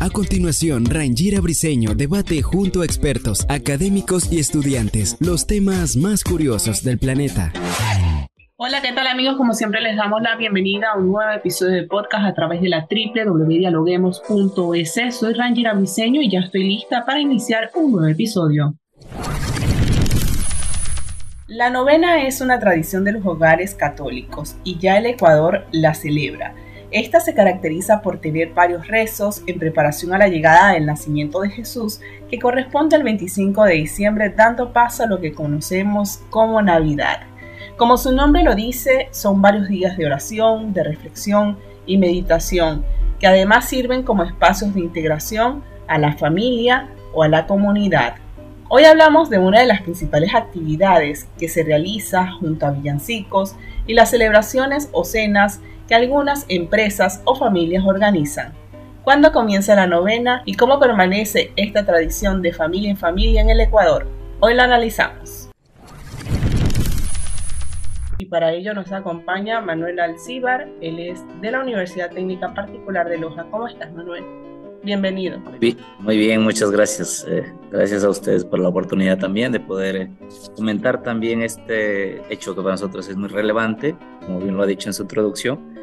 A continuación, Rangira Briseño debate junto a expertos, académicos y estudiantes los temas más curiosos del planeta. Hola, ¿qué tal amigos? Como siempre les damos la bienvenida a un nuevo episodio de podcast a través de la www.dialoguemos.es. Soy Rangira Briseño y ya estoy lista para iniciar un nuevo episodio. La novena es una tradición de los hogares católicos y ya el Ecuador la celebra. Esta se caracteriza por tener varios rezos en preparación a la llegada del nacimiento de Jesús, que corresponde al 25 de diciembre, dando paso a lo que conocemos como Navidad. Como su nombre lo dice, son varios días de oración, de reflexión y meditación, que además sirven como espacios de integración a la familia o a la comunidad. Hoy hablamos de una de las principales actividades que se realiza junto a villancicos y las celebraciones o cenas que algunas empresas o familias organizan. ¿Cuándo comienza la novena y cómo permanece esta tradición de familia en familia en el Ecuador? Hoy la analizamos. Y para ello nos acompaña Manuel Alcíbar, él es de la Universidad Técnica Particular de Loja. ¿Cómo estás, Manuel? Bienvenido. Muy bien, muchas gracias. Eh, gracias a ustedes por la oportunidad también de poder eh, comentar también este hecho que para nosotros es muy relevante, como bien lo ha dicho en su introducción,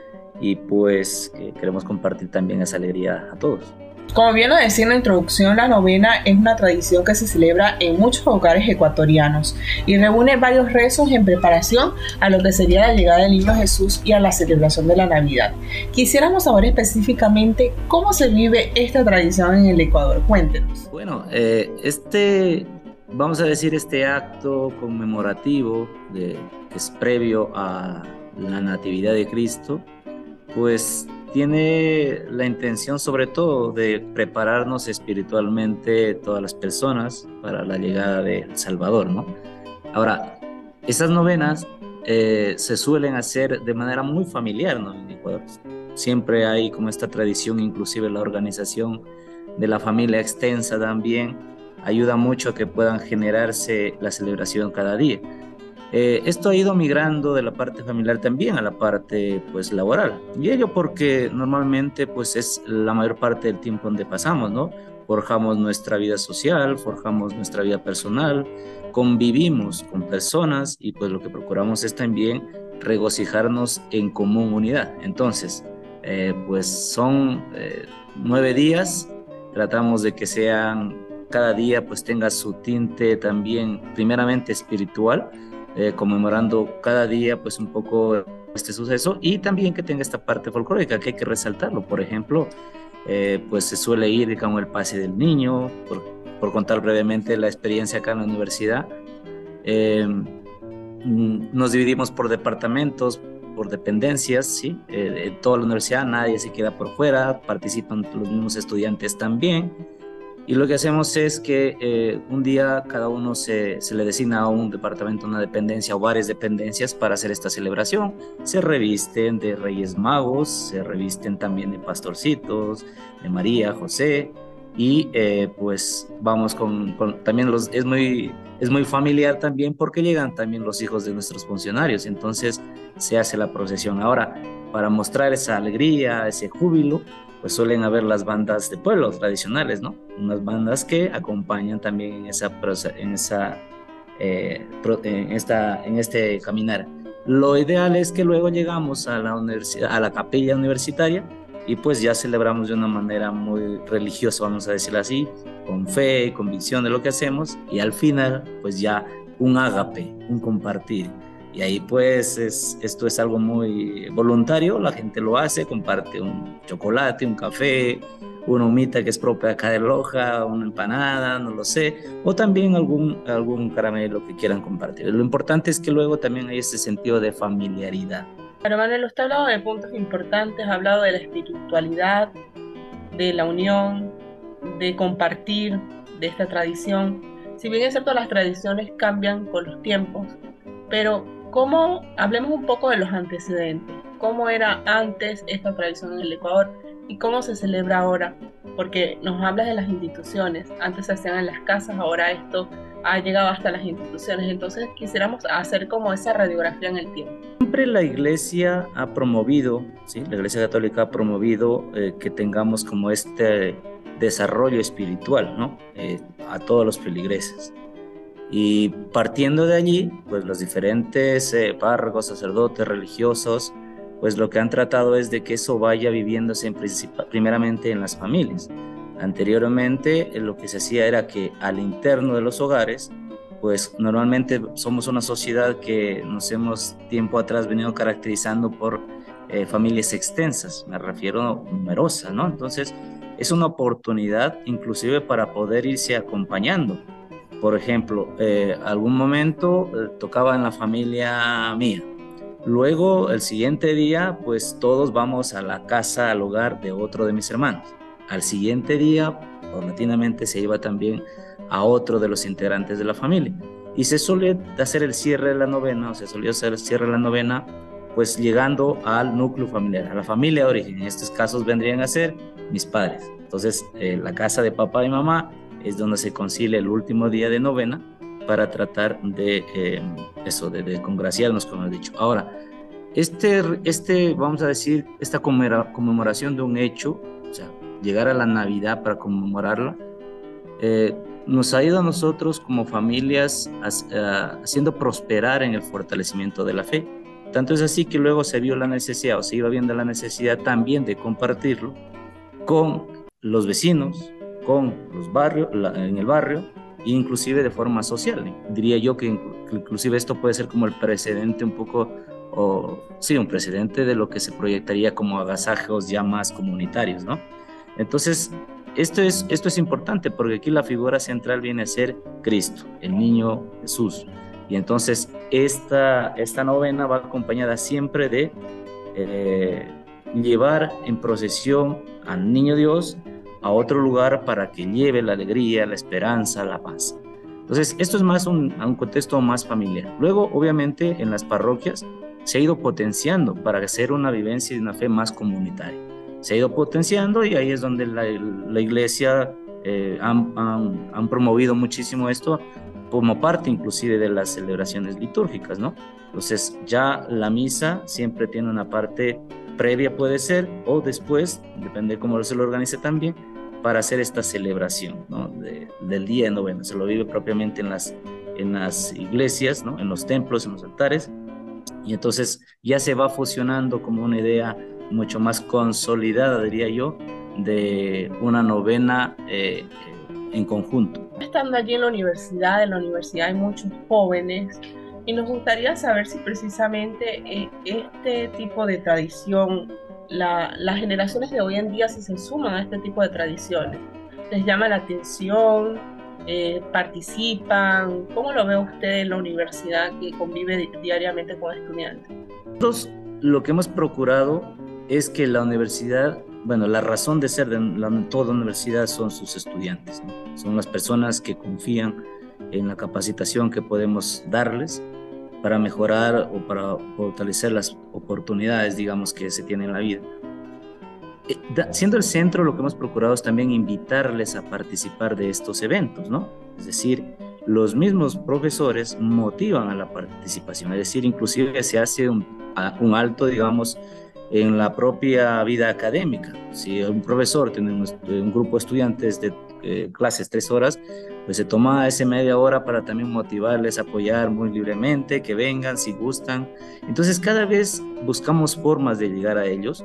y pues queremos compartir también esa alegría a todos. Como bien lo decía en la introducción, la novena es una tradición que se celebra en muchos hogares ecuatorianos y reúne varios rezos en preparación a lo que sería la llegada del niño Jesús y a la celebración de la Navidad. Quisiéramos saber específicamente cómo se vive esta tradición en el Ecuador. Cuéntenos. Bueno, eh, este, vamos a decir, este acto conmemorativo que es previo a la Natividad de Cristo, pues tiene la intención sobre todo de prepararnos espiritualmente todas las personas para la llegada del Salvador, ¿no? Ahora, esas novenas eh, se suelen hacer de manera muy familiar, ¿no? En Ecuador siempre hay como esta tradición, inclusive la organización de la familia extensa también ayuda mucho a que puedan generarse la celebración cada día. Eh, esto ha ido migrando de la parte familiar también a la parte pues laboral. Y ello porque normalmente pues es la mayor parte del tiempo donde pasamos, ¿no? Forjamos nuestra vida social, forjamos nuestra vida personal, convivimos con personas y pues lo que procuramos es también regocijarnos en común unidad. Entonces, eh, pues son eh, nueve días, tratamos de que sean cada día pues tenga su tinte también primeramente espiritual, eh, conmemorando cada día pues un poco este suceso y también que tenga esta parte folclórica que hay que resaltarlo. Por ejemplo, eh, pues se suele ir con el pase del niño, por, por, contar brevemente la experiencia acá en la universidad. Eh, mm, nos dividimos por departamentos, por dependencias, ¿sí? en toda la universidad nadie se queda por fuera, participan los mismos estudiantes también. Y lo que hacemos es que eh, un día cada uno se, se, le designa a un departamento, una dependencia o varias dependencias para hacer esta celebración. Se revisten de Reyes Magos, se revisten también de pastorcitos, de María, José. Y eh, pues vamos con, con, también los, es muy, es muy familiar también porque llegan también los hijos de nuestros funcionarios. Entonces se hace la procesión. Ahora, para mostrar esa alegría, ese júbilo, pues suelen haber las bandas de pueblo tradicionales, ¿no? Unas bandas que acompañan también en esa, en esa, eh, en esta, este caminar. Lo ideal es que luego llegamos a la universidad, a la capilla universitaria y pues ya celebramos de una manera muy religiosa, vamos a decirlo así, con fe y convicción de lo que hacemos y al final pues ya un ágape, un compartir y ahí pues es, esto es algo muy voluntario, la gente lo hace, comparte un chocolate, un café, una humita que es propia acá de Loja, una empanada, no lo sé, o también algún, algún caramelo que quieran compartir. Lo importante es que luego también hay ese sentido de familiaridad. Pero Manuel, usted ha hablado de puntos importantes, ha hablado de la espiritualidad, de la unión, de compartir, de esta tradición. Si bien es cierto, las tradiciones cambian con los tiempos, pero ¿cómo, hablemos un poco de los antecedentes? ¿Cómo era antes esta tradición en el Ecuador y cómo se celebra ahora? Porque nos hablas de las instituciones, antes se hacían en las casas, ahora esto ha llegado hasta las instituciones, entonces quisiéramos hacer como esa radiografía en el tiempo. Siempre la iglesia ha promovido, ¿sí? la iglesia católica ha promovido eh, que tengamos como este desarrollo espiritual ¿no? Eh, a todos los feligreses. Y partiendo de allí, pues los diferentes eh, párrocos, sacerdotes, religiosos, pues lo que han tratado es de que eso vaya viviéndose en primeramente en las familias. Anteriormente eh, lo que se hacía era que al interno de los hogares, pues normalmente somos una sociedad que nos hemos tiempo atrás venido caracterizando por eh, familias extensas, me refiero numerosas, ¿no? Entonces es una oportunidad inclusive para poder irse acompañando por ejemplo, eh, algún momento eh, tocaba en la familia mía. Luego, el siguiente día, pues todos vamos a la casa, al hogar de otro de mis hermanos. Al siguiente día, paulatinamente, se iba también a otro de los integrantes de la familia. Y se solía hacer el cierre de la novena, o se solía hacer el cierre de la novena, pues llegando al núcleo familiar, a la familia de origen. En estos casos vendrían a ser mis padres. Entonces, eh, la casa de papá y mamá es donde se concilia el último día de novena para tratar de eh, eso, de, congraciarnos, como he dicho. Ahora, este, este, vamos a decir, esta conmemoración de un hecho, o sea, llegar a la Navidad para conmemorarla, eh, nos ha ido a nosotros como familias haciendo prosperar en el fortalecimiento de la fe. Tanto es así que luego se vio la necesidad o se iba viendo la necesidad también de compartirlo con los vecinos, con los barrios, en el barrio, inclusive de forma social. Diría yo que inclusive esto puede ser como el precedente un poco, o sí, un precedente de lo que se proyectaría como agasajos ya más comunitarios, ¿no? Entonces, esto es, esto es importante porque aquí la figura central viene a ser Cristo, el niño Jesús. Y entonces esta, esta novena va acompañada siempre de eh, llevar en procesión al niño Dios a otro lugar para que lleve la alegría, la esperanza, la paz. Entonces, esto es más un, un contexto más familiar. Luego, obviamente, en las parroquias se ha ido potenciando para hacer una vivencia y una fe más comunitaria. Se ha ido potenciando y ahí es donde la, la iglesia eh, han, han, han, promovido muchísimo esto como parte inclusive de las celebraciones litúrgicas, ¿no? Entonces ya la misa siempre tiene una parte previa puede ser o después, depende de cómo se lo organice también, para hacer esta celebración ¿no? del día de novena. Se lo vive propiamente en las, en las iglesias, ¿no? en los templos, en los altares, y entonces ya se va fusionando como una idea mucho más consolidada, diría yo, de una novena eh, en conjunto. Estando allí en la universidad, en la universidad hay muchos jóvenes y nos gustaría saber si precisamente eh, este tipo de tradición las generaciones de hoy en día si se suman a este tipo de tradiciones. Les llama la atención, eh, participan. ¿Cómo lo ve usted en la universidad que convive diariamente con estudiantes? Nosotros lo que hemos procurado es que la universidad, bueno, la razón de ser de toda universidad son sus estudiantes, son las personas que confían en la capacitación que podemos darles para mejorar o para fortalecer las oportunidades, digamos, que se tienen en la vida. Eh, siendo el centro, lo que hemos procurado es también invitarles a participar de estos eventos, ¿no? Es decir, los mismos profesores motivan a la participación, es decir, inclusive se hace un, un alto, digamos, en la propia vida académica. Si un profesor tiene un, grupo de estudiantes de eh, clases tres horas, pues se toma esa media hora para también motivarles, apoyar muy libremente, que vengan si gustan. Entonces cada vez buscamos formas de llegar a ellos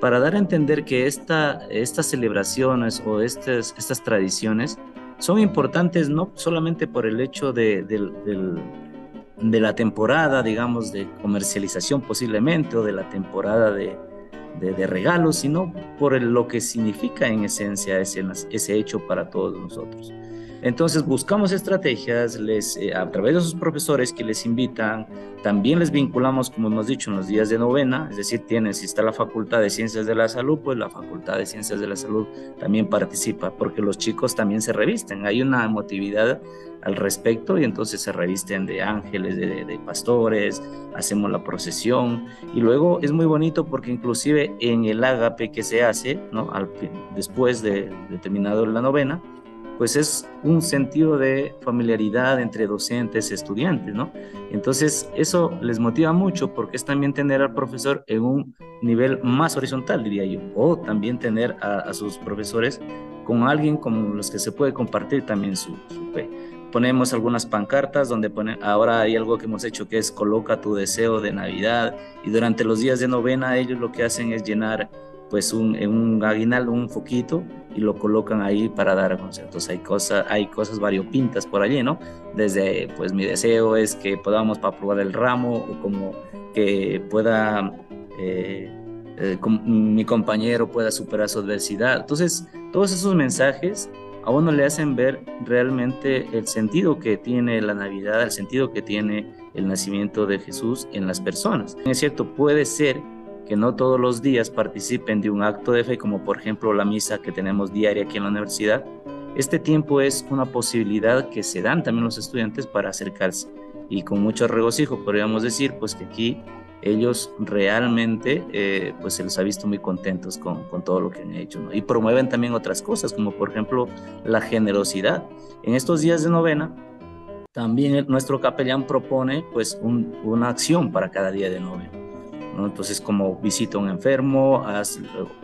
para dar a entender que esta, estas celebraciones o estas, estas tradiciones son importantes no solamente por el hecho de, del de la temporada, digamos, de comercialización posiblemente o de la temporada de, de, regalos, sino por lo que significa en esencia ese, ese hecho para todos nosotros. Entonces buscamos estrategias les, eh, a través de sus profesores que les invitan, también les vinculamos, como hemos dicho, en los días de novena, es decir, tienen, si está la Facultad de Ciencias de la Salud, pues la Facultad de Ciencias de la Salud también participa, porque los chicos también se revisten, hay una emotividad al respecto y entonces se revisten de ángeles, de, pastores, hacemos la procesión y luego es muy bonito porque inclusive en el ágape que se hace, ¿no? Al, después de, de terminado la novena, pues es un sentido de familiaridad entre docentes y estudiantes, ¿no? Entonces, eso les motiva mucho porque es también tener al profesor en un nivel más horizontal, diría yo, o también tener a, sus profesores con alguien con los que se puede compartir también su, fe. Ponemos algunas pancartas donde pone, ahora hay algo que hemos hecho que es coloca tu deseo de Navidad y durante los días de novena ellos lo que hacen es llenar pues un, un aguinaldo, un foquito y lo colocan ahí para dar conciertos. Hay, cosas hay cosas variopintas por allí, ¿no? Desde, pues mi deseo es que podamos para probar el ramo o como que pueda, eh, eh, mi compañero pueda superar su adversidad. Entonces, todos esos mensajes a uno le hacen ver realmente el sentido que tiene la Navidad, el sentido que tiene el nacimiento de Jesús en las personas. Es cierto, puede ser que no todos los días participen de un acto de fe, como por ejemplo la misa que tenemos diaria aquí en la universidad, este tiempo es una posibilidad que se dan también los estudiantes para acercarse. Y con mucho regocijo podríamos decir pues que aquí ellos realmente eh, pues se los ha visto muy contentos con, con todo lo que han hecho y promueven también otras cosas como por ejemplo la generosidad. En estos días de novena también nuestro capellán propone pues una acción para cada día de novena entonces, como visita a un enfermo,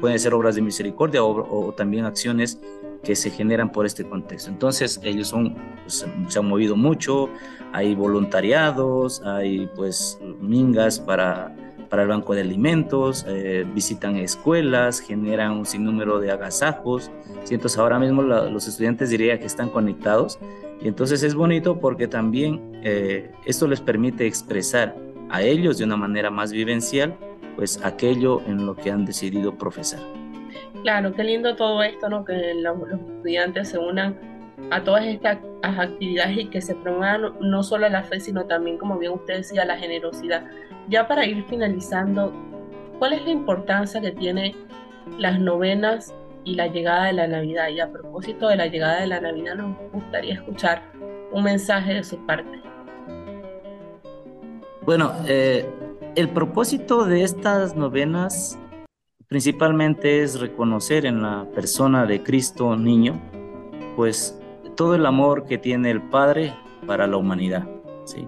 pueden ser obras de misericordia o, también acciones que se generan por este contexto. Entonces, ellos son, pues, se han movido mucho, hay voluntariados, hay pues mingas para, para el banco de alimentos, eh, visitan escuelas, generan un sinnúmero de agasajos. Entonces, ahora mismo los estudiantes diría que están conectados y entonces es bonito porque también eh, esto les permite expresar a ellos de una manera más vivencial, pues aquello en lo que han decidido profesar. Claro, qué lindo todo esto, ¿no? Que los, estudiantes se unan a todas estas actividades y que se promuevan no solo la fe, sino también, como bien usted decía, la generosidad. Ya para ir finalizando, ¿cuál es la importancia que tiene las novenas y la llegada de la Navidad? Y a propósito de la llegada de la Navidad, nos gustaría escuchar un mensaje de su parte. Bueno, eh, el propósito de estas novenas principalmente es reconocer en la persona de Cristo niño, pues todo el amor que tiene el Padre para la humanidad. ¿sí?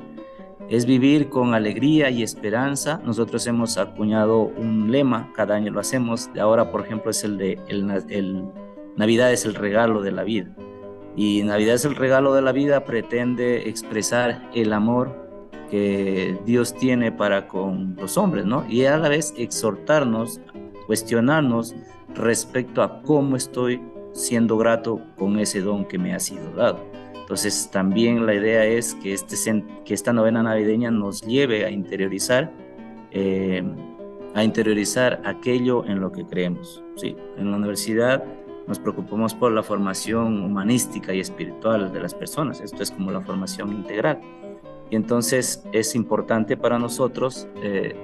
Es vivir con alegría y esperanza. Nosotros hemos acuñado un lema, cada año lo hacemos, de ahora por ejemplo es el de Navidad es el regalo de la vida. Y Navidad es el regalo de la vida pretende expresar el amor que Dios tiene para con los hombres, ¿no? Y a la vez exhortarnos, cuestionarnos respecto a cómo estoy siendo grato con ese don que me ha sido dado. Entonces también la idea es que, este, que esta novena navideña nos lleve a interiorizar, eh, a interiorizar aquello en lo que creemos. Sí, en la universidad nos preocupamos por la formación humanística y espiritual de las personas. Esto es como la formación integral. Y entonces es importante para nosotros eh,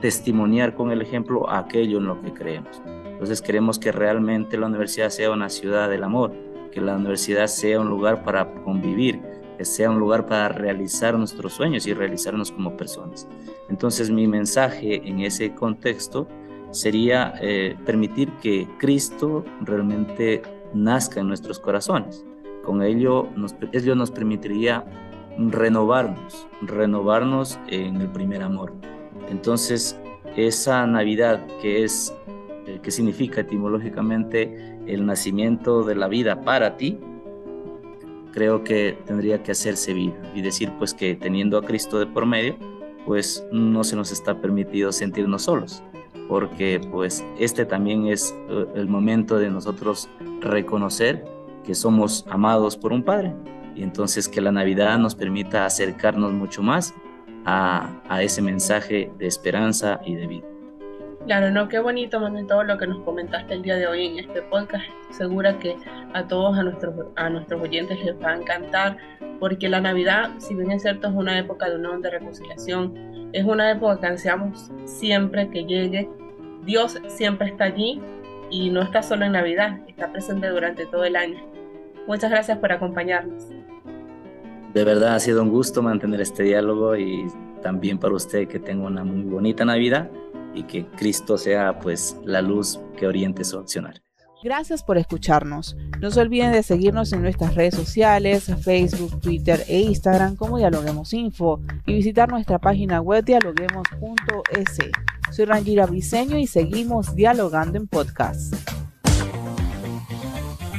testimoniar con el ejemplo aquello en lo que creemos. Entonces queremos que realmente la universidad sea una ciudad del amor, que la universidad sea un lugar para convivir, que sea un lugar para realizar nuestros sueños y realizarnos como personas. Entonces mi mensaje en ese contexto sería eh, permitir que Cristo realmente nazca en nuestros corazones. Con ello nos, ello nos permitiría renovarnos, renovarnos en el primer amor. Entonces, esa Navidad que es, eh, que significa etimológicamente el nacimiento de la vida para ti, creo que tendría que hacerse vida y decir pues que teniendo a Cristo de por medio, pues no se nos está permitido sentirnos solos, porque pues este también es eh, el momento de nosotros reconocer que somos amados por un Padre y entonces que la Navidad nos permita acercarnos mucho más a, ese mensaje de esperanza y de vida. Claro, no, qué bonito, Manuel, todo lo que nos comentaste el día de hoy en este podcast. Segura que a todos a nuestros, a nuestros oyentes les va a encantar, porque la Navidad, si bien es cierto, es una época de unión, de reconciliación, es una época que ansiamos siempre que llegue. Dios siempre está allí y no está solo en Navidad, está presente durante todo el año. Muchas gracias por acompañarnos. De verdad ha sido un gusto mantener este diálogo y también para usted que tenga una muy bonita Navidad y que Cristo sea pues la luz que oriente su accionar. Gracias por escucharnos. No se olviden de seguirnos en nuestras redes sociales, Facebook, Twitter e Instagram como Dialoguemos Info y visitar nuestra página web dialoguemos.es. Soy Rangira Briseño y seguimos dialogando en podcast.